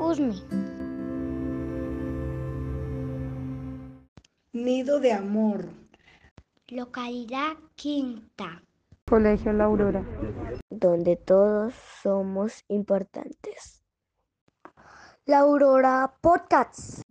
Usme. Nido de Amor. Localidad Quinta. Colegio La Aurora. Donde todos somos importantes. La Aurora Podcasts.